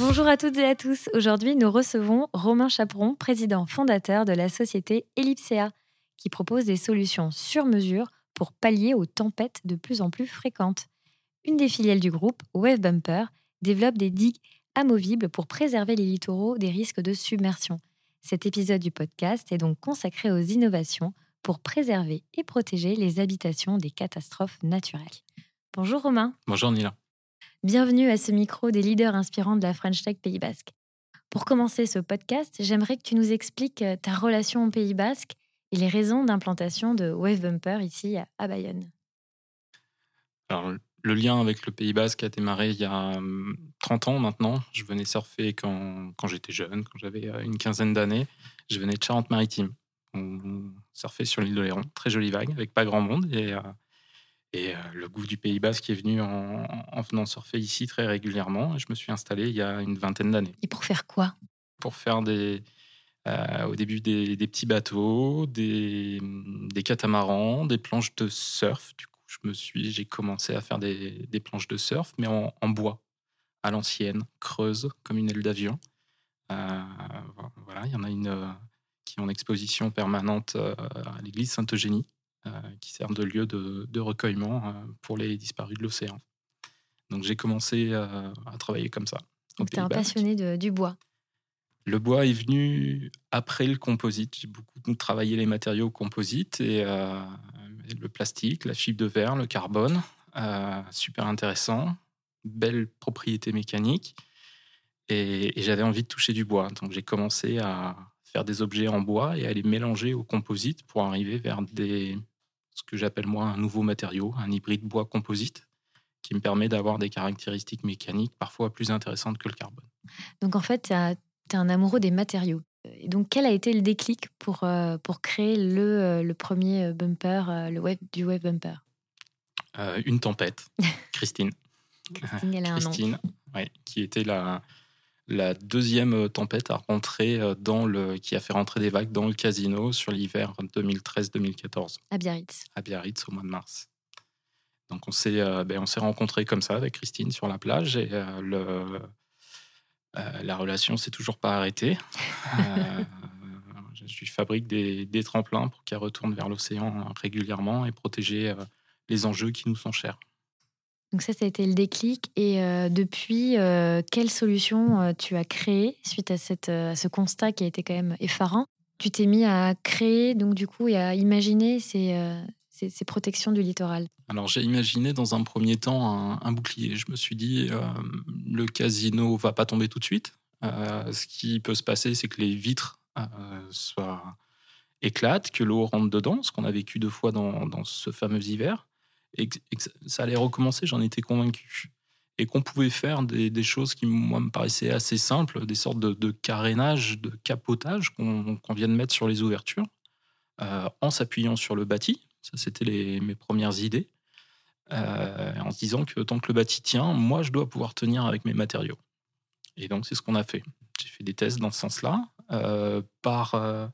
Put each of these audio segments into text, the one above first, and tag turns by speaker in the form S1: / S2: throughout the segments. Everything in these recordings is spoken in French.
S1: Bonjour à toutes et à tous. Aujourd'hui, nous recevons Romain Chaperon, président fondateur de la société Ellipsea, qui propose des solutions sur mesure pour pallier aux tempêtes de plus en plus fréquentes. Une des filiales du groupe, Wave Bumper, développe des digues amovibles pour préserver les littoraux des risques de submersion. Cet épisode du podcast est donc consacré aux innovations pour préserver et protéger les habitations des catastrophes naturelles. Bonjour Romain.
S2: Bonjour Nila.
S1: Bienvenue à ce micro des leaders inspirants de la French Tech Pays Basque. Pour commencer ce podcast, j'aimerais que tu nous expliques euh, ta relation au Pays Basque et les raisons d'implantation de Wave Bumper ici à Bayonne.
S2: Alors, le lien avec le Pays Basque a démarré il y a 30 hum, ans maintenant. Je venais surfer quand, j'étais jeune, quand j'avais euh, une quinzaine d'années. Je venais de Charente-Maritime. On surfait sur l'île de Léron, très jolie vague, avec pas grand monde. Et, euh, et euh, le goût du Pays Basque est venu en, en, venant surfer ici très régulièrement. je me suis installé il y a une vingtaine d'années.
S1: Et pour faire quoi?
S2: Pour faire des, au début des, des, petits bateaux, des, des catamarans, des planches de surf. Du je me suis, j'ai commencé à faire des, planches de surf, mais en, bois, à l'ancienne, creuse, comme une aile d'avion. Euh, voilà, il y en a une euh, qui est en exposition permanente euh, à l'église Sainte-Eugénie, qui sert de lieu de, recueillement pour les disparus de l'océan. Donc j'ai commencé à travailler comme ça.
S1: Donc tu es un passionné du bois
S2: le bois est venu après le composite. J'ai beaucoup travaillé les matériaux composites et le plastique, la fibre de verre, le carbone. Euh, super intéressant, belle propriété mécanique. Et, j'avais envie de toucher du bois. Donc j'ai commencé à faire des objets en bois et à les mélanger au composite pour arriver vers des, ce que j'appelle moi un nouveau matériau, un hybride bois composite qui me permet d'avoir des caractéristiques mécaniques parfois plus intéressantes que le carbone.
S1: Donc en fait, tu es un amoureux des matériaux. Et donc, quel a été le déclic pour, euh, pour créer le, euh, le premier euh, bumper, le web, du web bumper?
S2: Une tempête, Christine.
S1: Christine, elle a
S2: Christine, un nom. qui était la, la deuxième tempête à rentrer dans le, qui a fait rentrer des vagues dans le casino sur l'hiver 2013-2014.
S1: À Biarritz.
S2: À Biarritz au mois de mars. Donc on s'est ben, on s'est rencontrés comme ça avec Christine sur la plage et le, euh, la relation s'est toujours pas arrêtée. Euh, je lui fabrique des, tremplins pour qu'elle retourne vers l'océan régulièrement et protéger euh, les enjeux qui nous sont chers.
S1: Donc ça, ça a été le déclic. Et depuis, quelle solution tu as créée suite à, cette, à ce constat qui a été quand même effarant? Tu t'es mis à créer, donc du coup, et à imaginer ces, ces, protections du littoral?
S2: Alors j'ai imaginé dans un premier temps un, bouclier. Je me suis dit, euh, le casino va pas tomber tout de suite. Euh, ce qui peut se passer, c'est que les vitres euh, soient éclatent, que l'eau rentre dedans, ce qu'on a vécu deux fois dans, ce fameux hiver, et que, ça allait recommencer, j'en étais convaincu. Et qu'on pouvait faire des, choses qui, moi, me paraissaient assez simples, des sortes de, carénage, de capotage qu'on vient de mettre sur les ouvertures, en s'appuyant sur le bâti, ça, c'était mes premières idées. Euh, en se disant que tant que le bâti tient, moi, je dois pouvoir tenir avec mes matériaux. Et donc, c'est ce qu'on a fait. J'ai fait des tests dans ce sens-là. Euh, par euh,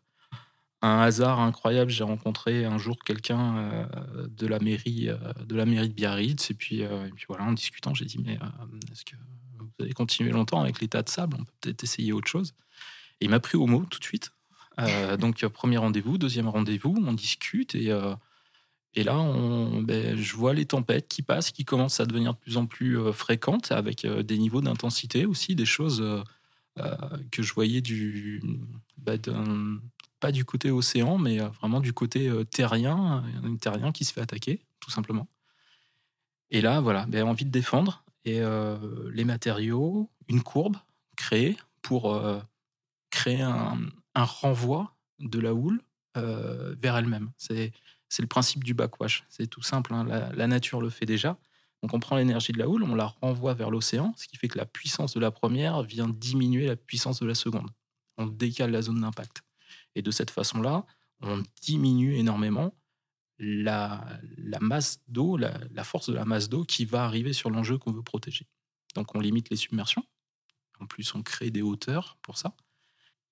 S2: un hasard incroyable, j'ai rencontré un jour quelqu'un de la mairie de la mairie de Biarritz. Et puis, puis voilà, en discutant, j'ai dit mais est-ce que vous allez continuer longtemps avec l'état de sable? On peut peut-être essayer autre chose. Et il m'a pris au mot tout de suite. donc premier rendez-vous, deuxième rendez-vous, on discute et et là, on, ben, je vois les tempêtes qui passent, qui commencent à devenir de plus en plus euh, fréquentes, avec euh, des niveaux d'intensité aussi, des choses euh, que je voyais du, ben, pas du côté océan, mais vraiment du côté terrien, un terrien qui se fait attaquer, tout simplement. Et là, voilà, ben, envie de défendre. Et les matériaux, une courbe créée pour créer un, renvoi de la houle vers elle-même. C'est le principe du backwash. C'est tout simple, hein. la, nature le fait déjà. Donc on prend l'énergie de la houle, on la renvoie vers l'océan, ce qui fait que la puissance de la première vient diminuer la puissance de la seconde. On décale la zone d'impact. Et de cette façon-là, on diminue énormément la, masse d'eau, la, force de la masse d'eau qui va arriver sur l'enjeu qu'on veut protéger. Donc on limite les submersions. En plus, on crée des hauteurs pour ça.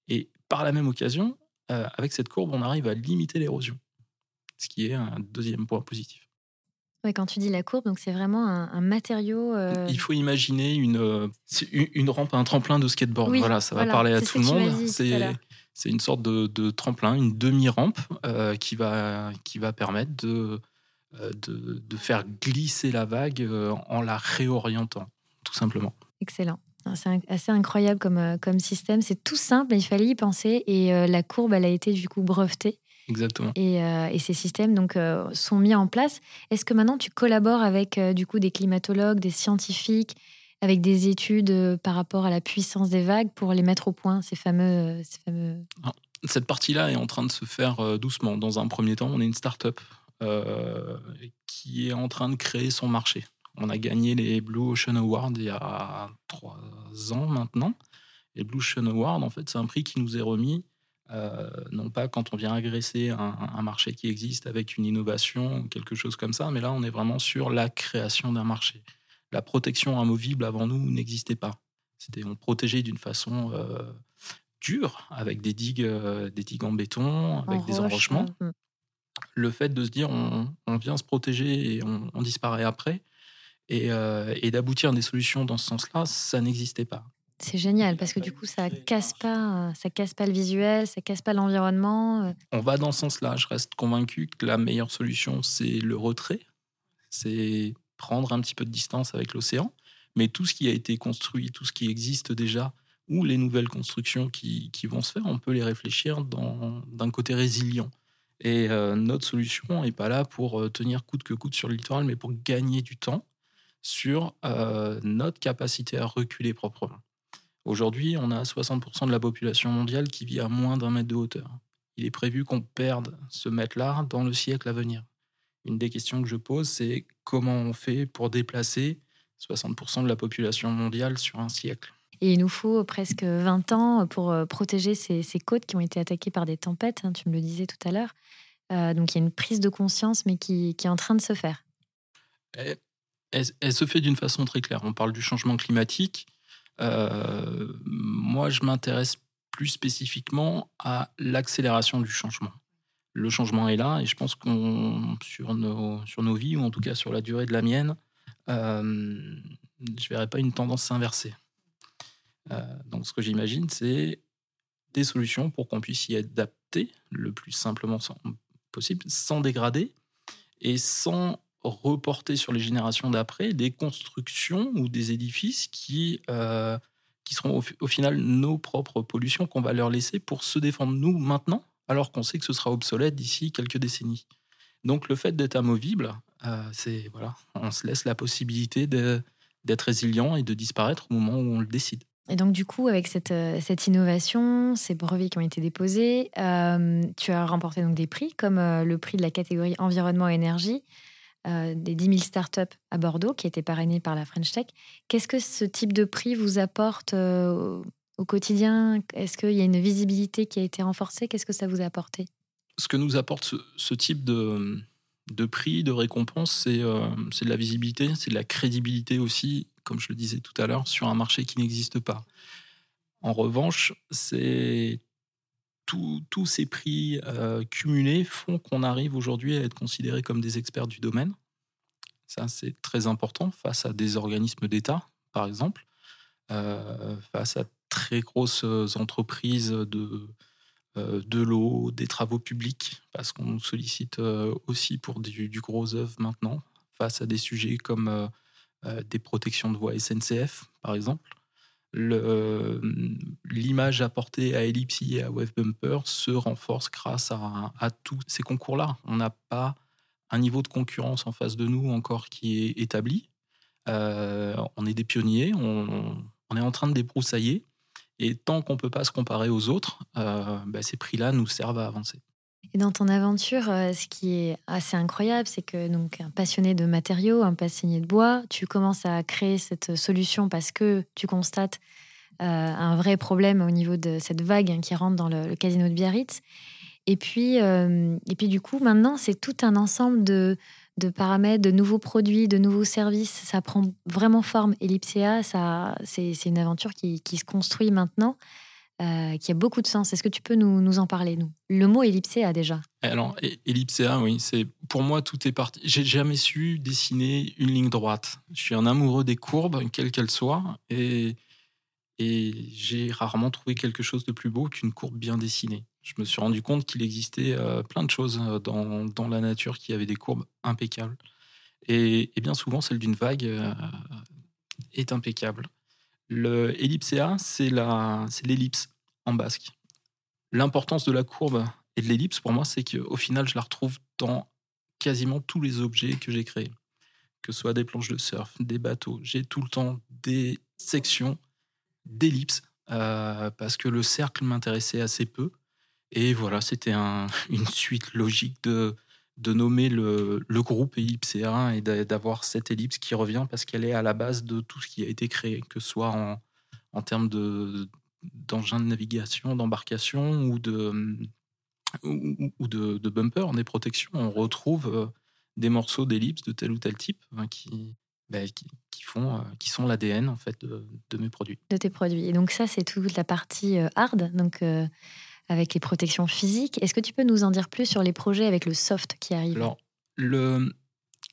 S2: Et par la même occasion, euh, avec cette courbe, on arrive à limiter l'érosion, ce qui est un deuxième point positif.
S1: Ouais, quand tu dis la courbe, donc c'est vraiment un, matériau. Euh,
S2: Il faut imaginer une, euh, une, rampe, un tremplin de skateboard. voilà, ça va parler à tout le monde. C'est une sorte de, tremplin, une demi-rampe qui, va, qui va permettre de, de, de, faire glisser la vague en la réorientant, tout simplement.
S1: Excellent. C'est assez incroyable comme, euh, comme système. C'est tout simple, mais il fallait y penser. Et euh, la courbe, elle a été du coup brevetée.
S2: Exactement.
S1: Et, euh, et ces systèmes donc sont mis en place. Est-ce que maintenant tu collabores avec du coup des climatologues, des scientifiques, avec des études par rapport à la puissance des vagues pour les mettre au point ces fameux, ces fameux...
S2: cette partie-là est en train de se faire doucement. Dans un premier temps, on est une start-up qui est en train de créer son marché. On a gagné les Blue Ocean Awards il y a trois ans maintenant. Les Blue Ocean Awards, en fait, c'est un prix qui nous est remis, euh, non pas quand on vient agresser un, marché qui existe avec une innovation ou quelque chose comme ça, mais là, on est vraiment sur la création d'un marché. La protection amovible avant nous n'existait pas. C'était on protégeait d'une façon euh, dure avec des digues, euh, des digues en béton, avec des enrochements. Mm. Le fait de se dire on, vient se protéger et on disparaît après, euh, et, d'aboutir à des solutions dans ce sens-là, ça n'existait pas.
S1: C'est génial parce que du coup, ça casse pas, ça casse pas le visuel, ça casse pas l'environnement.
S2: On va dans ce sens-là. Je reste convaincu que la meilleure solution, c'est le retrait, c'est prendre un petit peu de distance avec l'océan. Mais tout ce qui a été construit, tout ce qui existe déjà, ou les nouvelles constructions qui, vont se faire, on peut les réfléchir d'un côté résilient. Et euh, notre solution n'est pas là pour tenir coûte que coûte sur le littoral, mais pour gagner du temps sur euh, notre capacité à reculer proprement. Aujourd'hui, on a 60% de la population mondiale qui vit à moins d'un mètre de hauteur. Il est prévu qu'on perde ce mètre-là dans le siècle à venir. Une des questions que je pose, c'est comment on fait pour déplacer 60% de la population mondiale sur un siècle?
S1: Et il nous faut presque 20 ans pour euh, protéger ces, côtes qui ont été attaquées par des tempêtes, hein, tu me le disais tout à l'heure. Euh, donc il y a une prise de conscience, mais qui, qui est en train de se faire.
S2: Eh, elle, se fait d'une façon très claire. On parle du changement climatique. Euh, moi, je m'intéresse plus spécifiquement à l'accélération du changement. Le changement est là et je pense qu'on sur nos, sur nos vies, ou en tout cas sur la durée de la mienne, euh, je ne verrai pas une tendance s'inverser. Euh, donc ce que j'imagine, c'est des solutions pour qu'on puisse y adapter le plus simplement possible, sans dégrader et sans reporter sur les générations d'après des constructions ou des édifices qui, euh, qui seront au, final nos propres pollutions qu'on va leur laisser pour se défendre nous maintenant, alors qu'on sait que ce sera obsolète d'ici quelques décennies. Donc le fait d'être amovible, euh, c'est voilà, on se laisse la possibilité d'être résilient et de disparaître au moment où on le décide.
S1: Et donc, du coup, avec cette, euh, innovation, ces brevets qui ont été déposés, tu as remporté donc des prix, comme le prix de la catégorie environnement-énergie. Euh, des 10 000 startups à Bordeaux qui étaient parrainées par la French Tech. Qu'est-ce que ce type de prix vous apporte euh, au quotidien Est-ce qu'il y a une visibilité qui a été renforcée? Qu'est-ce que ça vous a apporté?
S2: Ce que nous apporte ce, type de, prix, de récompense, c'est euh, de la visibilité, c'est de la crédibilité aussi, comme je le disais tout à l'heure, sur un marché qui n'existe pas. En revanche, c'est tous ces prix euh, cumulés font qu'on arrive aujourd'hui à être considéré comme des experts du domaine. Ça, c'est très important face à des organismes d'État, par exemple, euh, face à très grosses entreprises de, euh, de l'eau, des travaux publics, parce qu'on nous sollicite aussi pour du, gros œuvre maintenant, face à des sujets comme des protections de voies SNCF, par exemple. l'image apportée à Ellipsy et à Wave Bumper se renforce grâce à, tous ces concours-là. On n'a pas un niveau de concurrence en face de nous encore qui est établi. Euh, on est des pionniers, on, on, est en train de débroussailler. Et tant qu'on ne peut pas se comparer aux autres, euh, bah, ces prix-là nous servent à avancer.
S1: Et dans ton aventure, euh, ce qui est assez incroyable, c'est que donc un passionné de matériaux, un passionné de bois, tu commences à créer cette solution parce que tu constates un vrai problème au niveau de cette vague qui rentre dans le, casino de Biarritz. Et puis, et puis du coup, maintenant, c'est tout un ensemble de, de paramètres, de nouveaux produits, de nouveaux services. Ça prend vraiment forme. Ellipsea, ça, c'est, une aventure qui, se construit maintenant, euh, qui a beaucoup de sens. Est-ce que tu peux nous, en parler, nous? Le mot Ellipsea, déjà.
S2: Alors, Ellipsea, oui, c'est pour moi, tout est parti. J'ai jamais su dessiner une ligne droite. Je suis un amoureux des courbes, quelles qu'elles soient, et, et j'ai rarement trouvé quelque chose de plus beau qu'une courbe bien dessinée je me suis rendu compte qu'il existait euh, plein de choses euh, dans, dans, la nature qui avaient des courbes impeccables. Et, bien souvent, celle d'une vague euh, est impeccable. Le ellipséa, c'est l'ellipse en basque. L'importance de la courbe et de l'ellipse, pour moi, c'est qu'au final, je la retrouve dans quasiment tous les objets que j'ai créés. Que ce soit des planches de surf, des bateaux. J'ai tout le temps des sections d'ellipses parce que le cercle m'intéressait assez peu. Et voilà, c'était une suite logique de, de nommer le, le groupe Ellipsea et d'avoir cette ellipse qui revient parce qu'elle est à la base de tout ce qui a été créé, que ce soit en, en termes d'engins de, navigation, d'embarcation ou de, ou, de, de, bumper, des protections. On retrouve euh, des morceaux d'ellipse de tel ou tel type hein, qui, ben, qui, qui, font, euh, qui sont l'ADN en fait de, de, mes produits.
S1: De tes produits. Et donc ça, c'est toute la partie euh, hard. Donc avec les protections physiques. Est-ce que tu peux nous en dire plus sur les projets avec le soft qui arrive?
S2: Alors, le...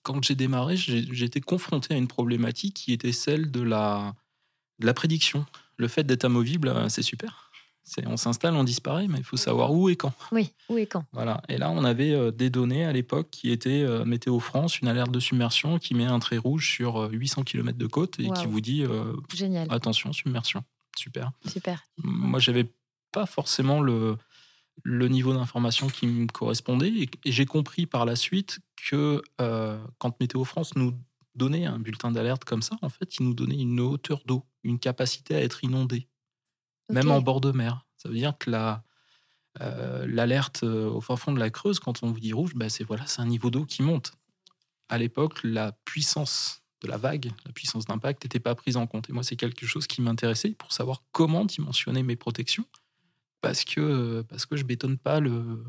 S2: quand j'ai démarré, été confronté à une problématique qui était celle de la, de la prédiction. Le fait d'être amovible, euh, c'est super. On s'installe, on disparaît, mais il faut savoir où et quand.
S1: Oui, où et quand.
S2: Voilà. Et là, on avait euh, des données à l'époque qui étaient euh, Météo France, une alerte de submersion qui met un trait rouge sur 800 km de côte et qui vous dit
S1: Génial.
S2: attention, submersion. Super.
S1: Super.
S2: Moi, j'avais pas forcément le, le niveau d'information qui me correspondait. Et, j'ai compris par la suite que euh, quand Météo France nous donnait un bulletin d'alerte comme ça, en fait, il nous donnait une hauteur d'eau, une capacité à être inondé, même en bord de mer. Ça veut dire que la, euh, l'alerte euh, au fin fond de la Creuse, quand on vous dit rouge, bah c'est voilà, c'est un niveau d'eau qui monte. À l'époque, la puissance de la vague, la puissance d'impact n'était pas prise en compte. Et moi, c'est quelque chose qui m'intéressait pour savoir comment dimensionner mes protections parce que parce que je bétonne pas le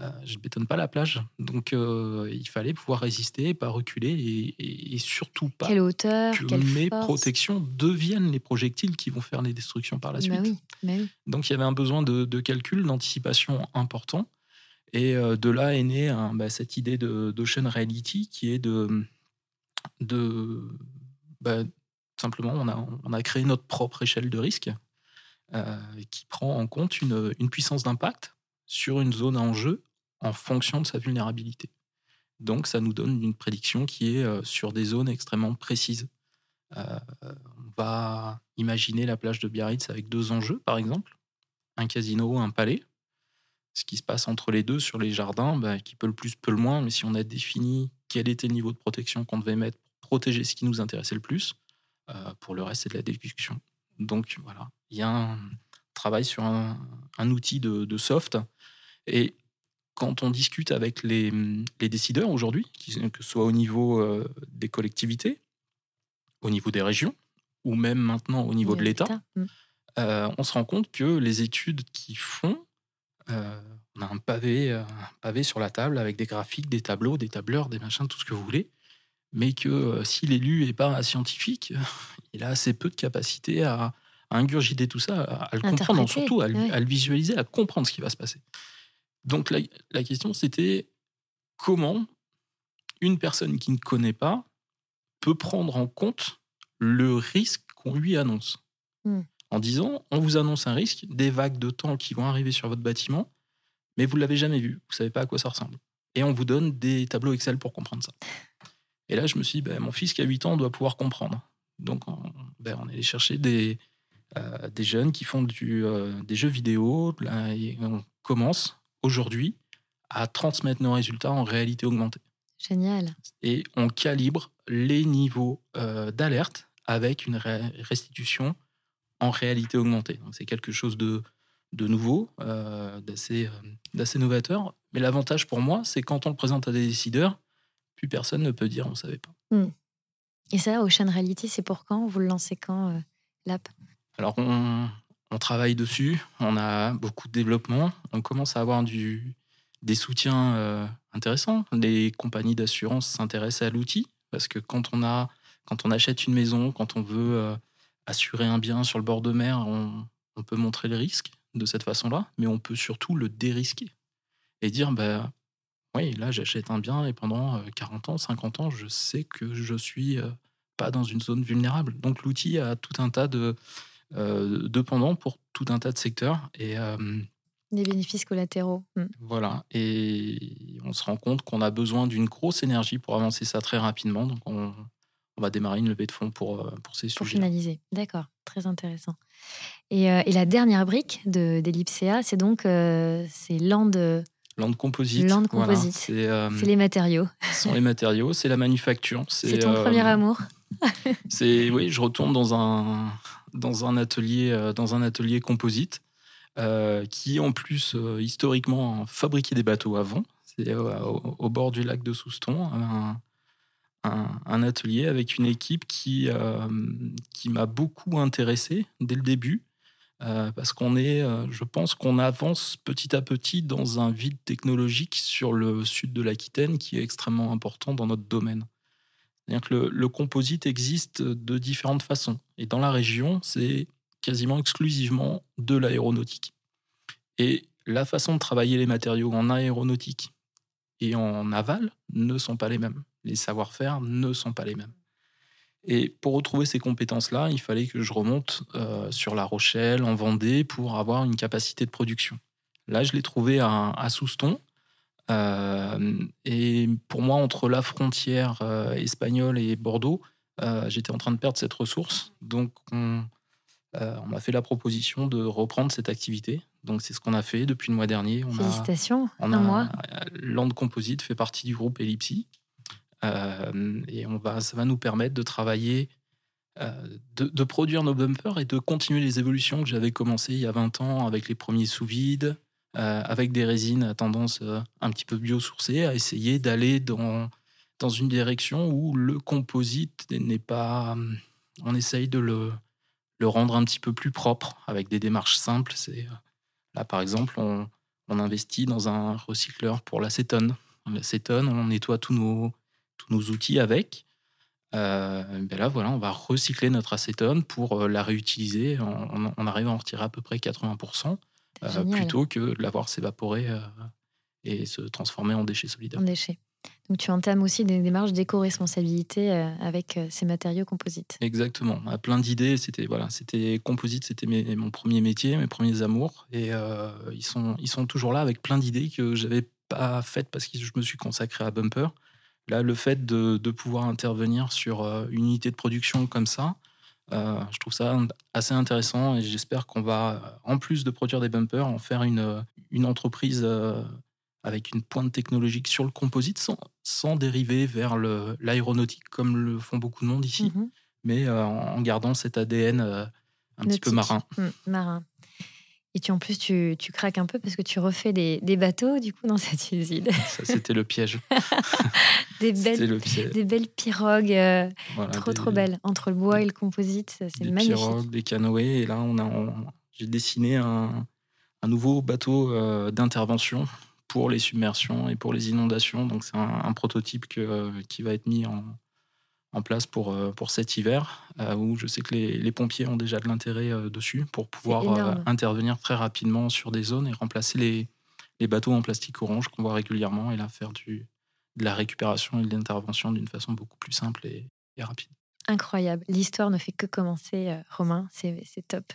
S2: euh, je bétonne pas la plage. Donc euh, il fallait pouvoir résister, pas reculer et, surtout pas
S1: quelle hauteur,
S2: que mes protections deviennent les projectiles qui vont faire les destructions par la bah
S1: suite. Bah oui,
S2: Donc il y avait un besoin de, calcul, d'anticipation important. Et euh, de là est née bah, cette idée d'Ocean Reality qui est de, de bah, simplement on a, on a créé notre propre échelle de risque euh, qui prend en compte une, puissance d'impact sur une zone en jeu en fonction de sa vulnérabilité. Donc, ça nous donne une prédiction qui est euh, sur des zones extrêmement précises. Euh, on va imaginer la plage de Biarritz avec deux enjeux, par exemple, un casino, un palais. Ce qui se passe entre les deux sur les jardins, bah, qui peut le plus, peut le moins, mais si on a défini quel était le niveau de protection qu'on devait mettre pour protéger ce qui nous intéressait le plus, pour le reste, c'est de la déduction. Donc voilà, il y a un travail sur un, outil de, soft. Et quand on discute avec les, décideurs aujourd'hui, que ce soit au niveau euh, des collectivités, au niveau des régions, ou même maintenant au niveau de l'État, mm. euh, on se rend compte que les études qu'ils font, euh, on a un pavé, un pavé sur la table avec des graphiques, des tableaux, des tableurs, des machins, tout ce que vous voulez, mais que si l'élu n'est pas scientifique, il a assez peu de capacité à, ingurgiter tout ça, à, le comprendre, surtout à, le visualiser, à comprendre ce qui va se passer. Donc la, la question, c'était comment une personne qui ne connaît pas peut prendre en compte le risque qu'on lui annonce? Hmm. En disant, on vous annonce un risque, des vagues de temps qui vont arriver sur votre bâtiment, mais vous ne l'avez jamais vu, vous ne savez pas à quoi ça ressemble. Et on vous donne des tableaux Excel pour comprendre ça. Et là, je me suis dit, ben, mon fils qui a 8 ans doit pouvoir comprendre. Donc, on, ben, on est allé chercher des, des jeunes qui font du, des jeux vidéo. on commence aujourd'hui à transmettre nos résultats en réalité augmentée.
S1: Génial.
S2: Et on calibre les niveaux d'alerte avec une restitution en réalité augmentée. C'est quelque chose de, de nouveau, euh, d'assez novateur. Mais l'avantage pour moi, c'est quand on le présente à des décideurs, plus personne ne peut dire on ne savait pas.
S1: Hmm. Et ça, Ocean Reality, c'est pour quand? Vous le lancez quand, euh, l'app?
S2: Alors, on, travaille dessus, on a beaucoup de développement, on commence à avoir des soutiens euh, intéressants. Les compagnies d'assurance s'intéressent à l'outil, parce que quand on, achète une maison, quand on veut... Euh, assurer un bien sur le bord de mer, on, peut montrer les risques de cette façon-là, mais on peut surtout le dérisquer et dire bah, oui, là j'achète un bien et pendant 40 euh, ans, 50 ans, je sais que je suis euh, pas dans une zone vulnérable. Donc l'outil a tout un tas de, de pendants pour tout un tas de secteurs et
S1: des bénéfices collatéraux.
S2: Hmm. Voilà, et on se rend compte qu'on a besoin d'une grosse énergie pour avancer ça très rapidement. Donc on, on va démarrer une levée de fonds pour, euh, pour ces sujets.
S1: Pour finaliser, d'accord, très intéressant. Et, euh, et, la dernière brique d'Ellipsea, c'est donc euh, c'est Land...
S2: Land Composite.
S1: Land Composite. c'est les matériaux.
S2: Ce sont les matériaux, c'est la manufacture.
S1: C'est ton premier amour.
S2: c'est oui, je retourne dans un dans un atelier dans un atelier composite qui en plus historiquement fabriquait des bateaux avant. C'est au, bord du lac de Souston, un, atelier avec une équipe qui, euh, qui m'a beaucoup intéressé dès le début. Euh, parce qu'on est, euh, je pense qu'on avance petit à petit dans un vide technologique sur le sud de l'Aquitaine qui est extrêmement important dans notre domaine. C'est-à-dire que le, composite existe de différentes façons. Et dans la région, c'est quasiment exclusivement de l'aéronautique. Et la façon de travailler les matériaux en aéronautique et en aval ne sont pas les mêmes les savoir-faire ne sont pas les mêmes. Et pour retrouver ces compétences-là, il fallait que je remonte euh, sur La Rochelle, en Vendée, pour avoir une capacité de production. Là, je l'ai trouvé à, Souston. Euh, et pour moi, entre la frontière euh, espagnole et Bordeaux, j'étais en train de perdre cette ressource. Donc, on, on m'a fait la proposition de reprendre cette activité. Donc, c'est ce qu'on a fait depuis le mois dernier.
S1: On Félicitations,
S2: a, on un mois. Land Composite fait partie du groupe Ellipsi. Euh, et on va, ça va nous permettre de travailler, euh, de, produire nos bumpers et de continuer les évolutions que j'avais commencées il y a 20 ans avec les premiers sous-vide, euh, avec des résines à tendance un petit peu biosourcées, à essayer d'aller dans, dans une direction où le composite n'est pas. On essaye de le, le rendre un petit peu plus propre avec des démarches simples. Là, par exemple, on, investit dans un recycleur pour l'acétone. L'acétone, on nettoie tous nos, tous nos outils avec. Euh, ben là, voilà, on va recycler notre acétone pour euh, la réutiliser. On, arrive à en retirer à peu près 80%, euh, plutôt que de l'avoir s'évaporer et se transformer en déchets solidaires.
S1: En déchets. Donc tu entames aussi des démarches d'éco-responsabilité avec ces matériaux composites.
S2: Exactement. À plein d'idées. C'était voilà, c'était composite, c'était mon premier métier, mes premiers amours, et ils sont ils sont toujours là avec plein d'idées que j'avais pas faites parce que je me suis consacré à Bumper. Là, le fait de, pouvoir intervenir sur euh, une unité de production comme ça, euh, je trouve ça assez intéressant et j'espère qu'on va, en plus de produire des bumpers, en faire une, une entreprise euh, avec une pointe technologique sur le composite sans, sans dériver vers l'aéronautique comme le font beaucoup de monde ici, mm-hmm. mais en gardant cet ADN un petit peu marin.
S1: Mm, marin. Et tu, en plus, tu, tu, craques un peu parce que tu refais des, des bateaux, du coup, dans cette usine.
S2: Ça, c'était le piège.
S1: des, belles, des belles pirogues, euh, trop, trop belles. Entre le bois et le composite, c'est magnifique. Des pirogues,
S2: des canoës. Et là, on a, j'ai dessiné un, un, nouveau bateau euh, d'intervention pour les submersions et pour les inondations. Donc, c'est un, un, prototype que, qui va être mis en, en place pour, euh, pour cet hiver, euh, où je sais que les, les pompiers ont déjà de l'intérêt euh, dessus pour pouvoir intervenir très rapidement sur des zones et remplacer les, les bateaux en plastique orange qu'on voit régulièrement et là faire du, de la récupération et de l'intervention d'une façon beaucoup plus simple et, rapide.
S1: Incroyable. L'histoire ne fait que commencer, euh, Romain. C'est top.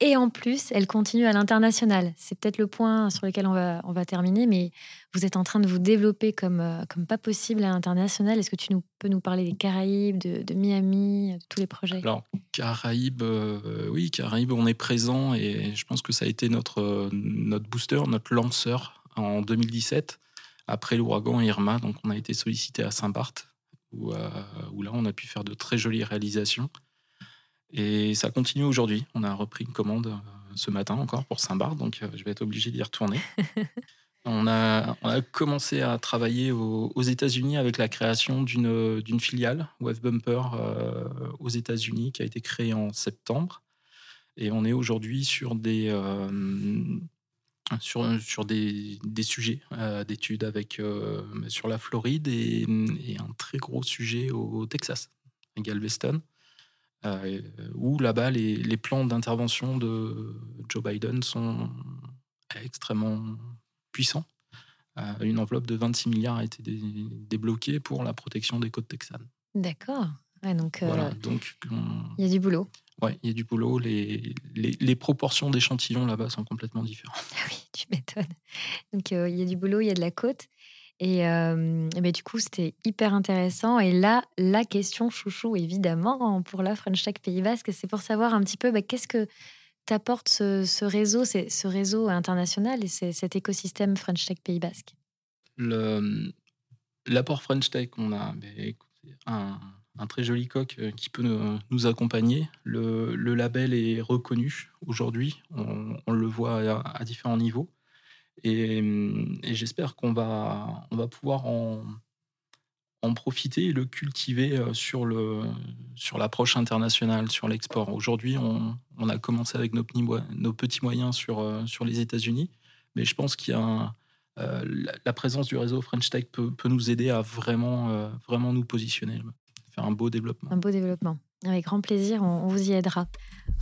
S1: Et en plus, elle continue à l'international. C'est peut-être le point sur lequel on va, on va terminer, mais vous êtes en train de vous développer comme, euh, comme pas possible à l'international. Est-ce que tu nous, peux nous parler des Caraïbes, de, Miami, de tous les projets?
S2: Alors, Caraïbes, euh, oui, Caraïbes, on est présent et je pense que ça a été notre, notre booster, notre lanceur en 2017, après l'ouragan Irma. Donc, on a été sollicité à Saint-Barth euh, où, là, on a pu faire de très jolies réalisations. Et ça continue aujourd'hui. On a repris une commande euh, ce matin encore pour Saint-Barth, donc euh, je vais être obligé d'y retourner. on, a, on a commencé à travailler aux, États-Unis avec la création d'une filiale, Wave Bumper, aux États-Unis, qui a été créée en septembre. Et on est aujourd'hui sur des, sur, sur des, des sujets euh, d'études avec euh, sur la Floride et, un très gros sujet au Texas, à Galveston, euh, où là-bas les, les, plans d'intervention de Joe Biden sont extrêmement puissants. une enveloppe de 26 milliards a été débloquée pour la protection des côtes texanes.
S1: D'accord. donc,
S2: voilà, donc
S1: il y a du boulot.
S2: Oui, il y a du boulot. Les, les, proportions d'échantillons là-bas sont complètement différentes.
S1: Ah oui, Donc, il y a du boulot, il y a de la côte. Et, euh, du coup, c'était hyper intéressant. Et là, la question chouchou, évidemment, pour la French Tech Pays Basque, c'est pour savoir un petit peu ben, qu'est-ce que t'apporte ce, ce réseau, ce réseau international et cet écosystème French Tech Pays Basque?
S2: L'apport French Tech, on a ben, un très joli coq qui peut nous accompagner. Le, label est reconnu aujourd'hui, on, le voit à, différents niveaux. Et, j'espère qu'on va, on va pouvoir en, en profiter et le cultiver sur, le, sur l'approche internationale, sur l'export. Aujourd'hui, on, a commencé avec nos, petits moyens sur, sur les États-Unis, mais je pense qu'il y a la, présence du réseau French Tech peut, peut nous aider à vraiment, vraiment nous positionner faire un beau développement.
S1: Un beau développement. Avec grand plaisir, on, vous y aidera.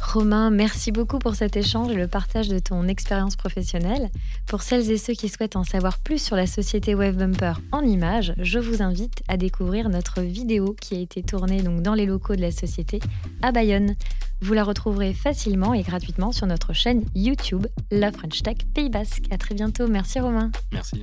S1: Romain, merci beaucoup pour cet échange et le partage de ton expérience professionnelle. Pour celles et ceux qui souhaitent en savoir plus sur la société Wave Bumper en images, je vous invite à découvrir notre vidéo qui a été tournée donc dans les locaux de la société à Bayonne. Vous la retrouverez facilement et gratuitement sur notre chaîne YouTube, La French Tech Pays Basque. À très bientôt. Merci Romain.
S2: Merci.